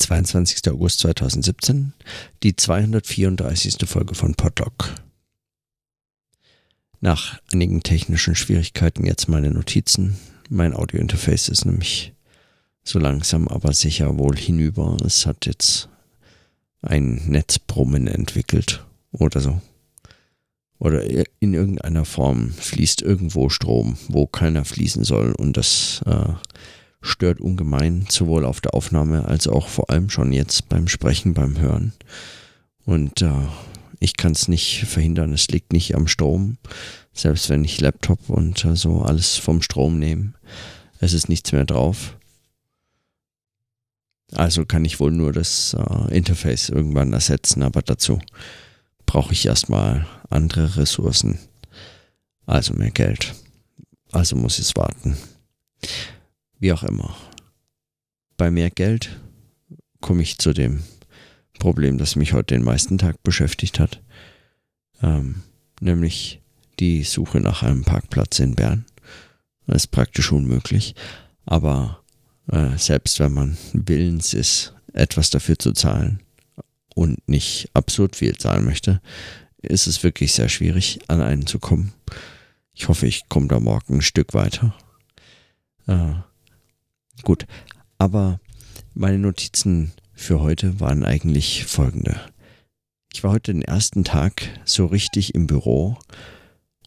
22. August 2017, die 234. Folge von Podlog. Nach einigen technischen Schwierigkeiten jetzt meine Notizen. Mein Audiointerface ist nämlich so langsam aber sicher wohl hinüber. Es hat jetzt ein Netzbrummen entwickelt oder so. Oder in irgendeiner Form fließt irgendwo Strom, wo keiner fließen soll und das äh, stört ungemein, sowohl auf der Aufnahme als auch vor allem schon jetzt beim Sprechen, beim Hören. Und äh, ich kann es nicht verhindern, es liegt nicht am Strom, selbst wenn ich Laptop und äh, so alles vom Strom nehme. Es ist nichts mehr drauf. Also kann ich wohl nur das äh, Interface irgendwann ersetzen, aber dazu brauche ich erstmal andere Ressourcen. Also mehr Geld. Also muss es warten. Wie auch immer. Bei mehr Geld komme ich zu dem Problem, das mich heute den meisten Tag beschäftigt hat. Ähm, nämlich die Suche nach einem Parkplatz in Bern. Das ist praktisch unmöglich. Aber äh, selbst wenn man willens ist, etwas dafür zu zahlen und nicht absurd viel zahlen möchte, ist es wirklich sehr schwierig, an einen zu kommen. Ich hoffe, ich komme da morgen ein Stück weiter. Gut, aber meine Notizen für heute waren eigentlich folgende. Ich war heute den ersten Tag so richtig im Büro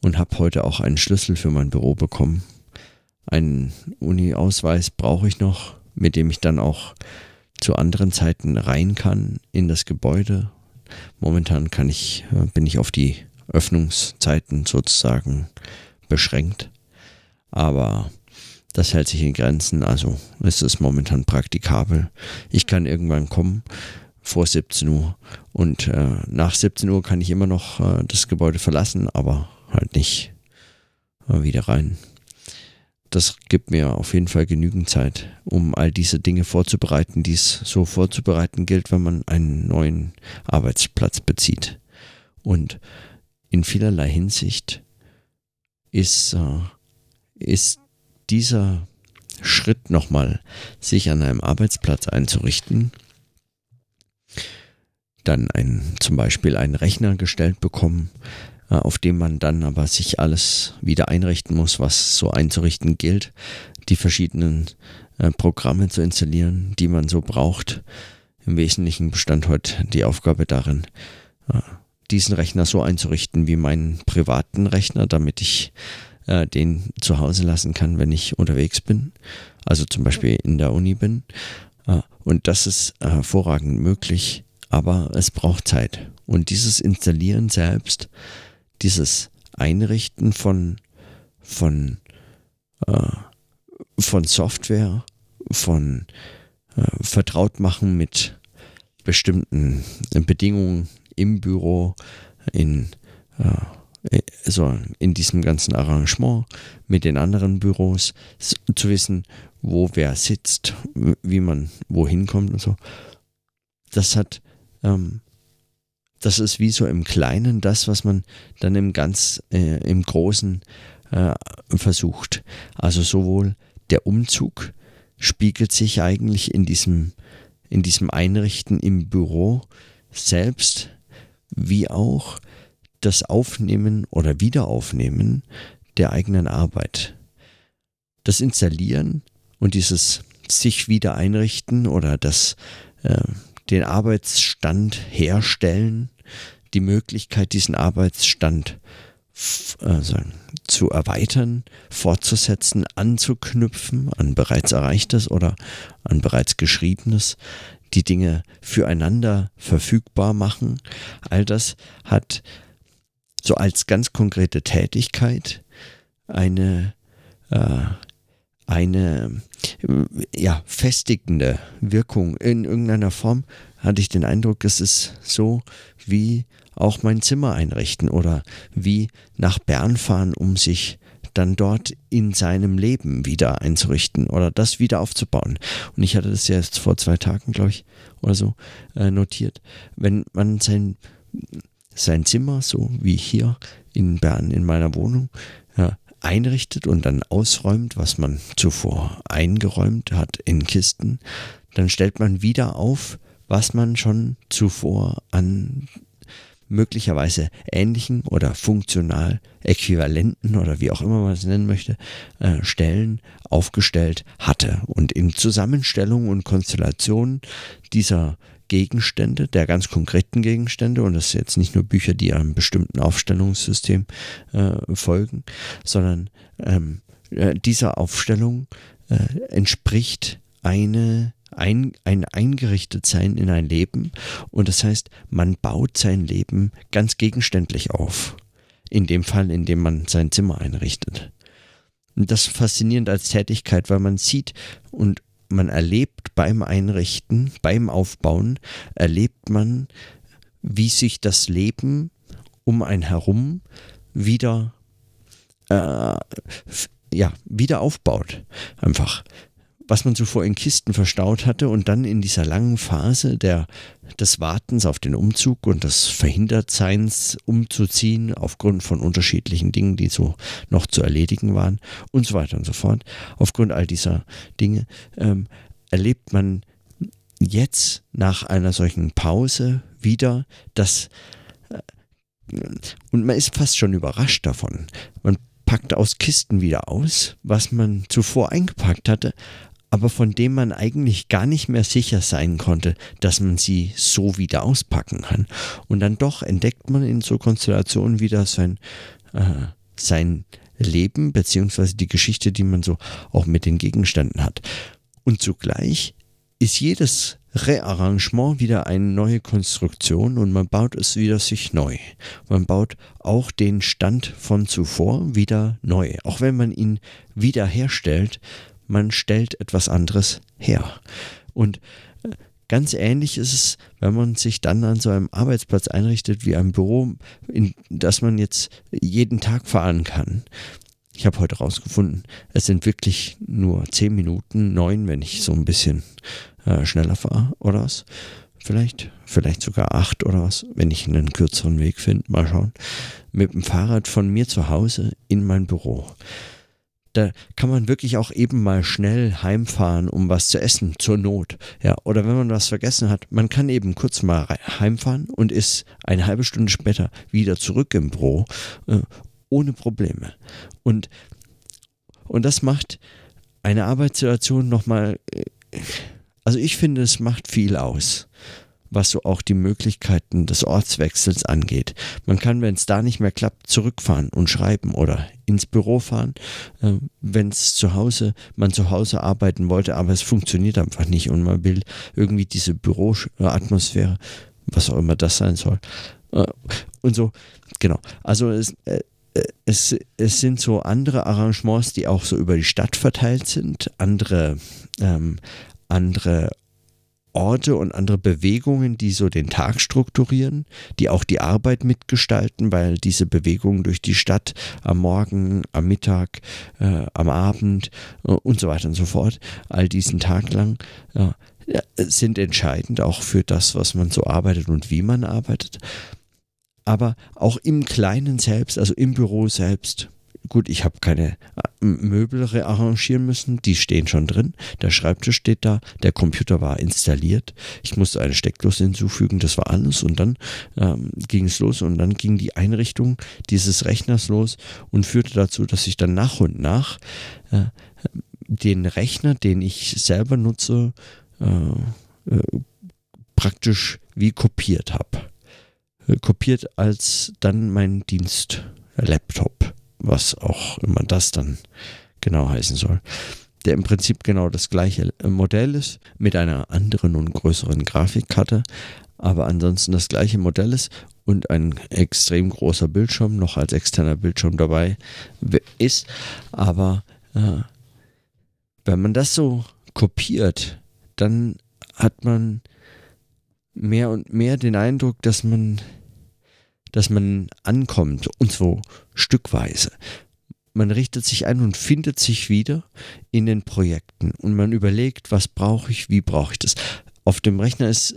und habe heute auch einen Schlüssel für mein Büro bekommen. Einen Uni-Ausweis brauche ich noch, mit dem ich dann auch zu anderen Zeiten rein kann in das Gebäude. Momentan kann ich, äh, bin ich auf die Öffnungszeiten sozusagen beschränkt. Aber das hält sich in Grenzen, also ist es momentan praktikabel. Ich kann irgendwann kommen vor 17 Uhr und äh, nach 17 Uhr kann ich immer noch äh, das Gebäude verlassen, aber halt nicht äh, wieder rein. Das gibt mir auf jeden Fall genügend Zeit, um all diese Dinge vorzubereiten, die es so vorzubereiten gilt, wenn man einen neuen Arbeitsplatz bezieht. Und in vielerlei Hinsicht ist, äh, ist dieser Schritt nochmal, sich an einem Arbeitsplatz einzurichten, dann ein, zum Beispiel einen Rechner gestellt bekommen, äh, auf dem man dann aber sich alles wieder einrichten muss, was so einzurichten gilt, die verschiedenen äh, Programme zu installieren, die man so braucht. Im Wesentlichen bestand heute die Aufgabe darin, äh, diesen Rechner so einzurichten wie meinen privaten Rechner, damit ich äh, den zu Hause lassen kann, wenn ich unterwegs bin, also zum Beispiel in der Uni bin. Äh, und das ist hervorragend möglich, aber es braucht Zeit. Und dieses Installieren selbst, dieses Einrichten von, von, äh, von Software, von äh, Vertrautmachen mit bestimmten Bedingungen im Büro, in äh, also in diesem ganzen Arrangement mit den anderen Büros zu wissen, wo wer sitzt, wie man wohin kommt und so. Das hat, ähm, das ist wie so im Kleinen das, was man dann im ganz, äh, im Großen äh, versucht. Also sowohl der Umzug spiegelt sich eigentlich in diesem, in diesem Einrichten im Büro selbst, wie auch das Aufnehmen oder Wiederaufnehmen der eigenen Arbeit. Das Installieren und dieses sich wieder einrichten oder das äh, den Arbeitsstand herstellen, die Möglichkeit, diesen Arbeitsstand also, zu erweitern, fortzusetzen, anzuknüpfen an bereits Erreichtes oder an bereits Geschriebenes, die Dinge füreinander verfügbar machen. All das hat so als ganz konkrete Tätigkeit eine, äh, eine ja, festigende Wirkung in irgendeiner Form, hatte ich den Eindruck, es ist so wie auch mein Zimmer einrichten oder wie nach Bern fahren, um sich dann dort in seinem Leben wieder einzurichten oder das wieder aufzubauen. Und ich hatte das ja jetzt vor zwei Tagen, glaube ich, oder so äh, notiert. Wenn man sein sein Zimmer, so wie hier in Bern in meiner Wohnung, einrichtet und dann ausräumt, was man zuvor eingeräumt hat in Kisten, dann stellt man wieder auf, was man schon zuvor an möglicherweise ähnlichen oder funktional äquivalenten oder wie auch immer man es nennen möchte, äh, Stellen aufgestellt hatte. Und in Zusammenstellung und Konstellation dieser Gegenstände, der ganz konkreten Gegenstände, und das sind jetzt nicht nur Bücher, die einem bestimmten Aufstellungssystem äh, folgen, sondern ähm, äh, dieser Aufstellung äh, entspricht eine ein, ein Eingerichtetsein in ein Leben und das heißt, man baut sein Leben ganz gegenständlich auf. In dem Fall, in dem man sein Zimmer einrichtet. Und das ist faszinierend als Tätigkeit, weil man sieht und man erlebt beim Einrichten, beim Aufbauen, erlebt man, wie sich das Leben um einen herum wieder, äh, ja, wieder aufbaut. Einfach was man zuvor in Kisten verstaut hatte und dann in dieser langen Phase der, des Wartens auf den Umzug und des Verhindertseins umzuziehen aufgrund von unterschiedlichen Dingen, die so noch zu erledigen waren und so weiter und so fort. Aufgrund all dieser Dinge ähm, erlebt man jetzt nach einer solchen Pause wieder das äh, und man ist fast schon überrascht davon. Man packt aus Kisten wieder aus, was man zuvor eingepackt hatte, aber von dem man eigentlich gar nicht mehr sicher sein konnte, dass man sie so wieder auspacken kann. Und dann doch entdeckt man in so Konstellationen wieder sein, äh, sein Leben, beziehungsweise die Geschichte, die man so auch mit den Gegenständen hat. Und zugleich ist jedes Rearrangement wieder eine neue Konstruktion und man baut es wieder sich neu. Man baut auch den Stand von zuvor wieder neu. Auch wenn man ihn wiederherstellt, man stellt etwas anderes her. Und äh, ganz ähnlich ist es, wenn man sich dann an so einem Arbeitsplatz einrichtet wie ein Büro, in das man jetzt jeden Tag fahren kann. Ich habe heute rausgefunden, es sind wirklich nur zehn Minuten, neun, wenn ich so ein bisschen äh, schneller fahre oder was. Vielleicht, vielleicht sogar acht oder was, wenn ich einen kürzeren Weg finde. Mal schauen. Mit dem Fahrrad von mir zu Hause in mein Büro da kann man wirklich auch eben mal schnell heimfahren, um was zu essen, zur Not. Ja, oder wenn man was vergessen hat, man kann eben kurz mal heimfahren und ist eine halbe Stunde später wieder zurück im Büro, äh, ohne Probleme. Und, und das macht eine Arbeitssituation nochmal, äh, also ich finde, es macht viel aus was so auch die Möglichkeiten des Ortswechsels angeht. Man kann, wenn es da nicht mehr klappt, zurückfahren und schreiben oder ins Büro fahren, äh, wenn es zu Hause, man zu Hause arbeiten wollte, aber es funktioniert einfach nicht und man will irgendwie diese Büroatmosphäre, was auch immer das sein soll. Äh, und so, genau. Also es, äh, es, es sind so andere Arrangements, die auch so über die Stadt verteilt sind, andere, ähm, andere Orte und andere Bewegungen, die so den Tag strukturieren, die auch die Arbeit mitgestalten, weil diese Bewegungen durch die Stadt am Morgen, am Mittag, äh, am Abend äh, und so weiter und so fort, all diesen Tag lang, äh, sind entscheidend auch für das, was man so arbeitet und wie man arbeitet. Aber auch im Kleinen selbst, also im Büro selbst, gut, ich habe keine äh, Möbel rearrangieren müssen, die stehen schon drin. Der Schreibtisch steht da, der Computer war installiert. Ich musste eine Steckdose hinzufügen, das war alles und dann ähm, ging es los und dann ging die Einrichtung dieses Rechners los und führte dazu, dass ich dann nach und nach äh, den Rechner, den ich selber nutze, äh, äh, praktisch wie kopiert habe. Äh, kopiert als dann mein Dienst-Laptop was auch immer das dann genau heißen soll. Der im Prinzip genau das gleiche Modell ist, mit einer anderen und größeren Grafikkarte, aber ansonsten das gleiche Modell ist und ein extrem großer Bildschirm noch als externer Bildschirm dabei ist. Aber äh, wenn man das so kopiert, dann hat man mehr und mehr den Eindruck, dass man dass man ankommt und so stückweise. Man richtet sich ein und findet sich wieder in den Projekten und man überlegt, was brauche ich, wie brauche ich das. Auf dem Rechner ist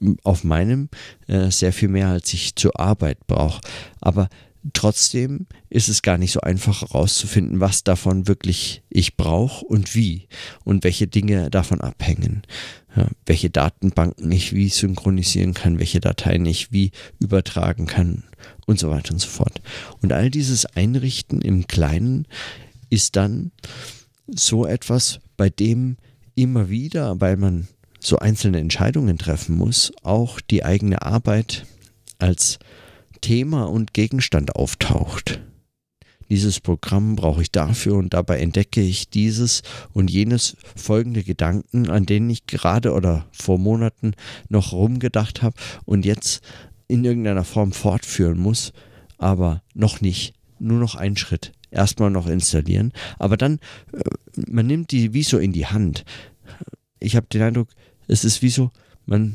äh, auf meinem äh, sehr viel mehr, als ich zur Arbeit brauche. Aber trotzdem ist es gar nicht so einfach herauszufinden, was davon wirklich ich brauche und wie und welche Dinge davon abhängen. ja, welche Datenbanken ich wie synchronisieren kann, welche Dateien ich wie übertragen kann und so weiter und so fort. Und all dieses Einrichten im Kleinen ist dann so etwas, bei dem immer wieder, weil man so einzelne Entscheidungen treffen muss, auch die eigene Arbeit als Thema und Gegenstand auftaucht. Dieses Programm brauche ich dafür und dabei entdecke ich dieses und jenes folgende Gedanken, an denen ich gerade oder vor Monaten noch rumgedacht habe und jetzt in irgendeiner Form fortführen muss, aber noch nicht. Nur noch ein Schritt. Erstmal noch installieren. Aber dann, äh, man nimmt die wie so in die Hand. Ich habe den Eindruck, es ist wie so, man,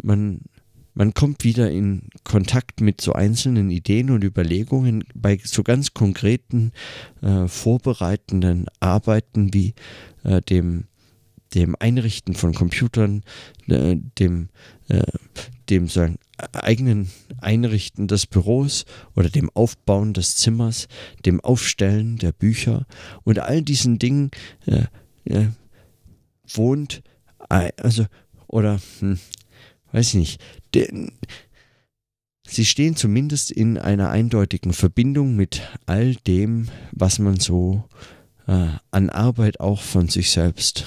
man man kommt wieder in Kontakt mit so einzelnen Ideen und Überlegungen bei so ganz konkreten äh, vorbereitenden Arbeiten wie äh, dem dem Einrichten von Computern, äh, dem, äh, dem sagen, eigenen Einrichten des Büros oder dem Aufbauen des Zimmers, dem Aufstellen der Bücher und all diesen Dingen äh, wohnt, äh, also, oder, hm, weiß ich nicht, den, sie stehen zumindest in einer eindeutigen Verbindung mit all dem, was man so äh, an Arbeit auch von sich selbst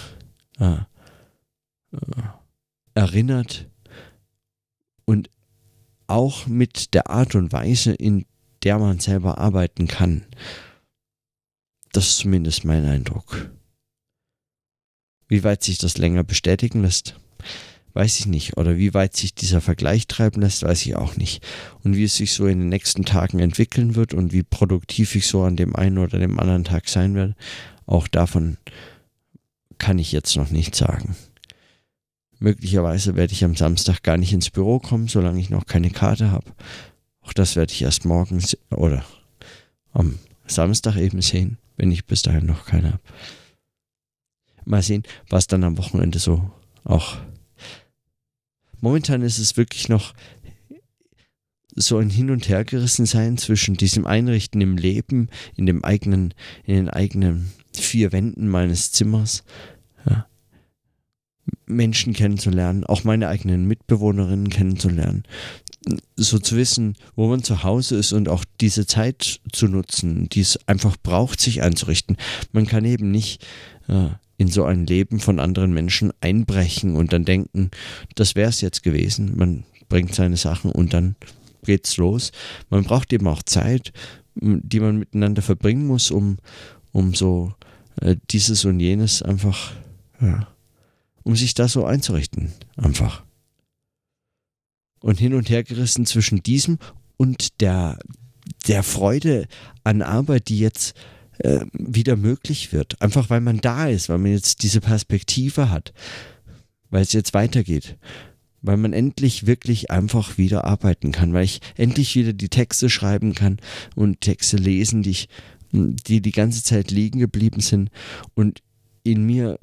äh, äh, erinnert und auch mit der Art und Weise, in der man selber arbeiten kann. Das ist zumindest mein Eindruck. Wie weit sich das länger bestätigen lässt, weiß ich nicht. Oder wie weit sich dieser Vergleich treiben lässt, weiß ich auch nicht. Und wie es sich so in den nächsten Tagen entwickeln wird und wie produktiv ich so an dem einen oder dem anderen Tag sein werde, auch davon kann ich jetzt noch nicht sagen. Möglicherweise werde ich am Samstag gar nicht ins Büro kommen, solange ich noch keine Karte habe. Auch das werde ich erst morgen oder am Samstag eben sehen, wenn ich bis dahin noch keine habe. Mal sehen, was dann am Wochenende so auch momentan ist es wirklich noch so ein Hin- und Hergerissen sein zwischen diesem Einrichten im Leben, in dem eigenen, in den eigenen vier Wänden meines Zimmers, ja. Menschen kennenzulernen, auch meine eigenen Mitbewohnerinnen kennenzulernen, so zu wissen, wo man zu Hause ist und auch diese Zeit zu nutzen, die es einfach braucht, sich einzurichten. Man kann eben nicht äh, in so ein Leben von anderen Menschen einbrechen und dann denken, das wäre es jetzt gewesen. Man bringt seine Sachen und dann geht's los. Man braucht eben auch Zeit, die man miteinander verbringen muss, um, um so äh, dieses und jenes einfach, ja, um sich da so einzurichten, einfach. Und hin und her gerissen zwischen diesem und der, der Freude an Arbeit, die jetzt äh, wieder möglich wird. Einfach weil man da ist, weil man jetzt diese Perspektive hat, weil es jetzt weitergeht. Weil man endlich wirklich einfach wieder arbeiten kann, weil ich endlich wieder die Texte schreiben kann und Texte lesen, die, ich, die die ganze Zeit liegen geblieben sind und in mir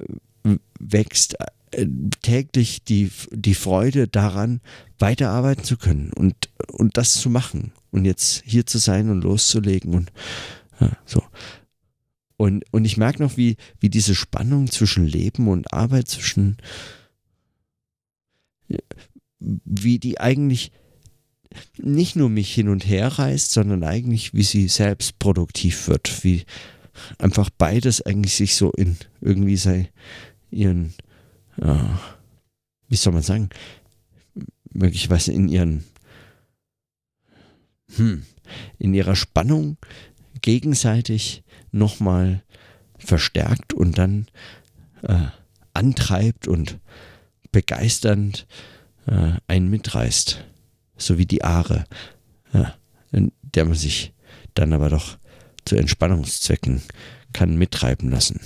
wächst äh, täglich die, die Freude daran, weiterarbeiten zu können und, und das zu machen und jetzt hier zu sein und loszulegen und ja, so. Und, und ich merke noch, wie, wie diese Spannung zwischen Leben und Arbeit, zwischen wie die eigentlich nicht nur mich hin und her reißt, sondern eigentlich, wie sie selbst produktiv wird, wie einfach beides eigentlich sich so in irgendwie sei ihren, äh, wie soll man sagen, möglicherweise in ihren, hm, in ihrer Spannung gegenseitig nochmal verstärkt und dann äh, antreibt und begeisternd äh, einen mitreißt. So wie die Aare, ja, in der man sich dann aber doch zu Entspannungszwecken kann mittreiben lassen.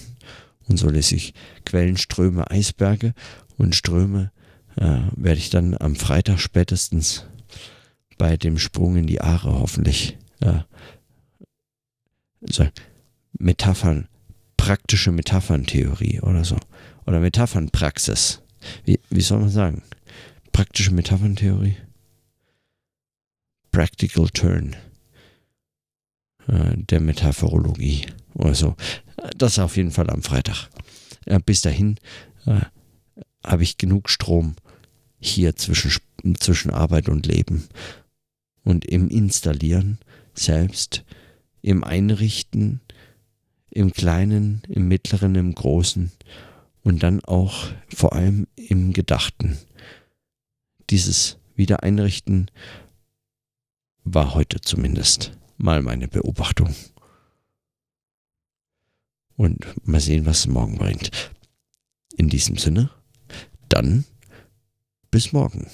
Und so lässt sich Quellen, Ströme, Eisberge und Ströme äh, werde ich dann am Freitag spätestens bei dem Sprung in die Aare hoffentlich äh, sagen, Metaphern, praktische Metapherntheorie oder so. Oder Metaphernpraxis. Wie, wie soll man sagen? Praktische Metapherntheorie? Practical Turn äh, der Metaphorologie oder so. Das auf jeden Fall am Freitag. Äh, bis dahin, äh, habe ich genug Strom hier zwischen, zwischen Arbeit und Leben. Und im Installieren selbst, im Einrichten, im Kleinen, im Mittleren, im Großen und dann auch vor allem im Gedachten. Dieses Wiedereinrichten war heute zumindest mal meine Beobachtung. Und mal sehen, was morgen bringt. In diesem Sinne, dann bis morgen.